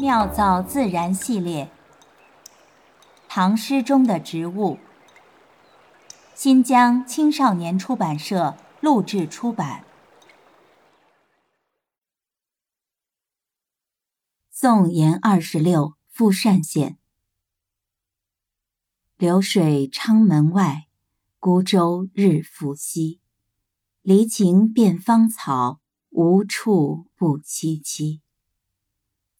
妙造自然系列，唐诗中的植物。新疆青少年出版社录制出版。宋延二十六赴善县。流水昌门外，孤舟日复西。离情遍芳草，无处不萋萋。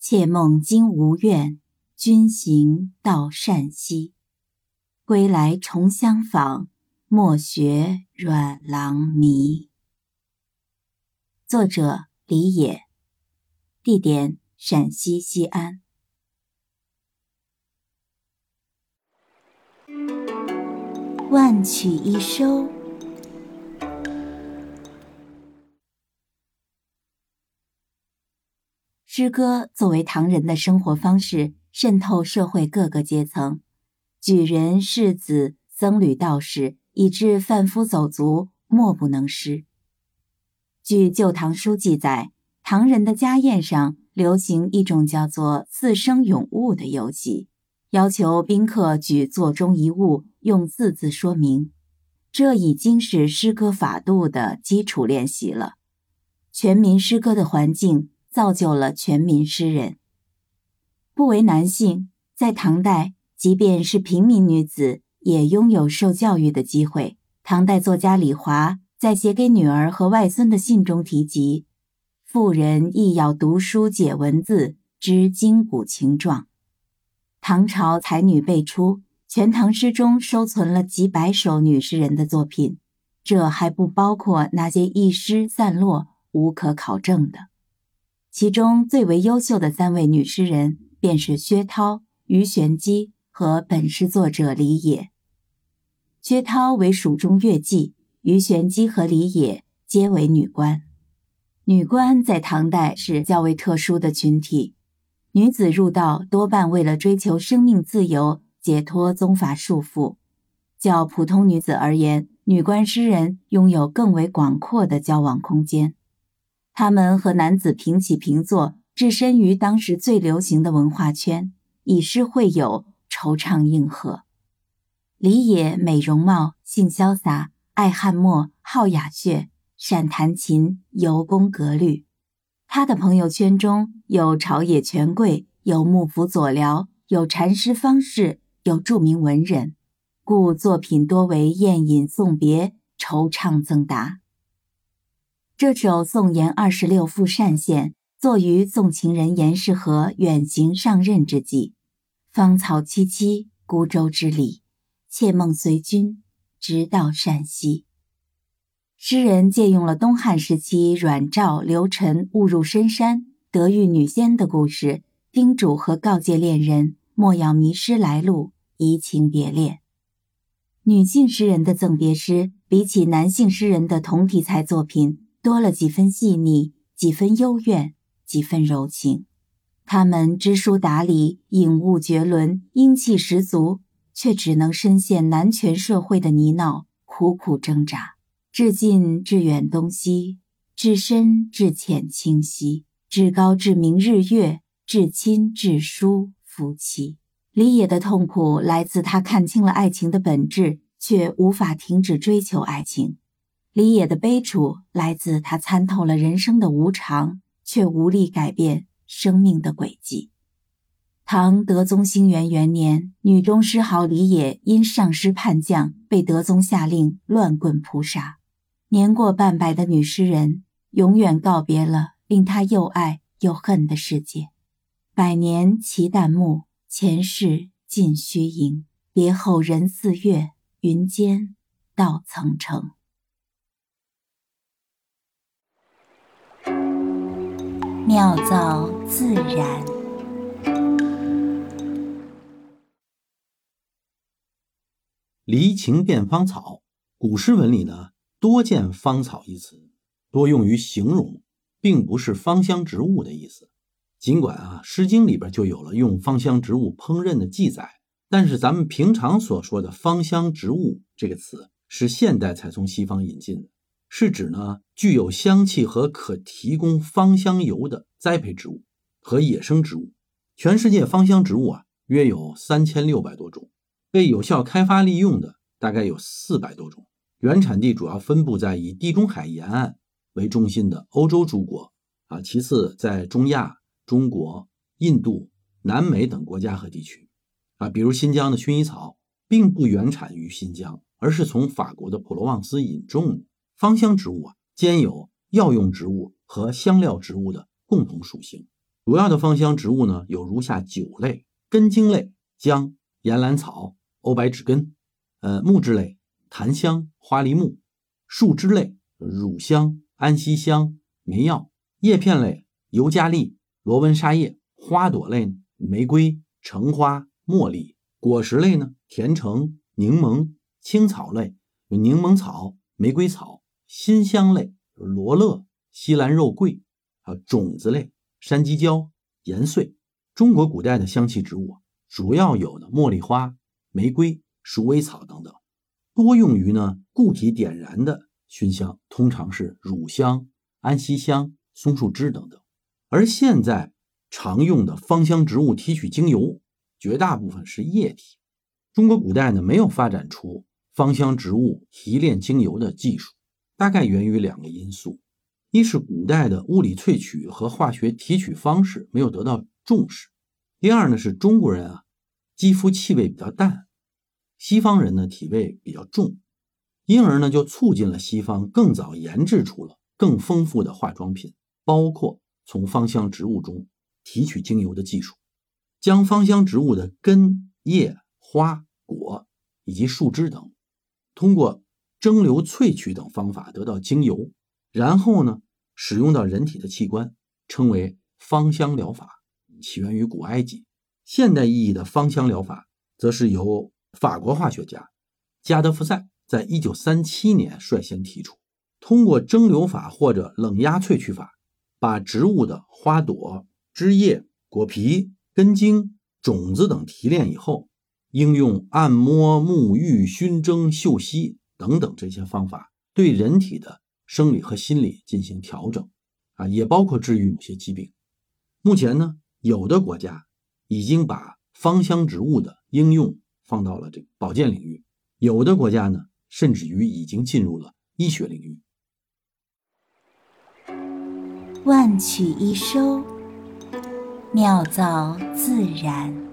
妾梦今无怨，君行到善西。归来重相访，莫学阮郎迷。作者李野，地点陕西西安。万曲一收。诗歌作为唐人的生活方式，渗透社会各个阶层，举人、士子、僧侣、道士，以至贩夫走卒，莫不能诗。据《旧唐书》记载，唐人的家宴上流行一种叫做“四声咏物”的游戏，要求宾客举座中一物，用字字说明。这已经是诗歌法度的基础练习了。全民诗歌的环境。造就了全民诗人。不为男性，在唐代，即便是平民女子，也拥有受教育的机会。唐代作家李华在写给女儿和外孙的信中提及：“妇人亦要读书解文字，知今古情状。”唐朝才女辈出，《全唐诗》中收存了几百首女诗人的作品，这还不包括那些一诗散落、无可考证的。其中最为优秀的三位女诗人，便是薛涛、鱼玄机和本诗作者李野。薛涛为蜀中乐妓，鱼玄机和李野皆为女官。女官在唐代是较为特殊的群体，女子入道多半为了追求生命自由、解脱宗法束缚。较普通女子而言，女官诗人拥有更为广阔的交往空间。他们和男子平起平坐，置身于当时最流行的文化圈，以诗会友，惆怅应和。李野美容貌，性潇洒，爱翰墨，好雅谑，善弹琴，尤工格律。他的朋友圈中有朝野权贵，有幕府佐僚，有禅师方士，有著名文人，故作品多为宴饮送别，惆怅赠答。这首《宋延二十六赴单县》作于送情人严世和远行上任之际，芳草萋萋，孤舟之里，妾梦随君，直到陕西。诗人借用了东汉时期阮肇、刘晨误入深山得遇女仙的故事，叮嘱和告诫恋人莫要迷失来路，移情别恋。女性诗人的赠别诗，比起男性诗人的同题材作品。多了几分细腻，几分幽怨，几分柔情。他们知书达理，颖悟绝伦，英气十足，却只能深陷男权社会的泥淖，苦苦挣扎。至近至远东西，至深至浅清晰，至高至明日月，至亲至疏夫妻。李野的痛苦来自他看清了爱情的本质，却无法停止追求爱情。李野的悲楚来自他参透了人生的无常，却无力改变生命的轨迹。唐德宗兴元元年，女中诗豪李野因上失叛将，被德宗下令乱棍扑杀。年过半百的女诗人，永远告别了令她又爱又恨的世界。百年齐旦暮，前世尽虚盈。别后人似月，云间道曾成。妙造自然，离情变芳草。古诗文里呢，多见“芳草”一词，多用于形容，并不是芳香植物的意思。尽管啊，《诗经》里边就有了用芳香植物烹饪的记载，但是咱们平常所说的“芳香植物”这个词，是现代才从西方引进的。是指呢具有香气和可提供芳香油的栽培植物和野生植物，全世界芳香植物啊，约有三千六百多种，被有效开发利用的大概有四百多种。原产地主要分布在以地中海沿岸为中心的欧洲诸国啊，其次在中亚、中国、印度、南美等国家和地区啊，比如新疆的薰衣草，并不原产于新疆，而是从法国的普罗旺斯引种。芳香植物啊，兼有药用植物和香料植物的共同属性。主要的芳香植物呢，有如下九类：根茎类姜、岩兰草、欧白芷根；呃，木质类檀香、花梨木；树枝类乳香、安息香、梅药；叶片类尤加利、罗纹沙叶；花朵类玫瑰、橙花、茉莉；果实类呢，甜橙、柠檬；青草类有柠檬草、玫瑰草。辛香类罗勒、西兰肉桂，啊，种子类山鸡椒、盐穗。中国古代的香气植物主要有的茉莉花、玫瑰、鼠尾草等等，多用于呢固体点燃的熏香，通常是乳香、安息香、松树枝等等。而现在常用的芳香植物提取精油，绝大部分是液体。中国古代呢没有发展出芳香植物提炼精油的技术。大概源于两个因素：一是古代的物理萃取和化学提取方式没有得到重视；第二呢是中国人啊肌肤气味比较淡，西方人呢体味比较重，因而呢就促进了西方更早研制出了更丰富的化妆品，包括从芳香植物中提取精油的技术，将芳香植物的根、叶、花、果以及树枝等通过。蒸馏、萃取等方法得到精油，然后呢，使用到人体的器官，称为芳香疗法，起源于古埃及。现代意义的芳香疗法，则是由法国化学家加德福塞在一九三七年率先提出，通过蒸馏法或者冷压萃取法，把植物的花朵、枝叶、果皮、根茎、种子等提炼以后，应用按摩、沐浴、熏蒸、嗅吸。等等这些方法对人体的生理和心理进行调整，啊，也包括治愈某些疾病。目前呢，有的国家已经把芳香植物的应用放到了这个保健领域，有的国家呢，甚至于已经进入了医学领域。万曲一收，妙造自然。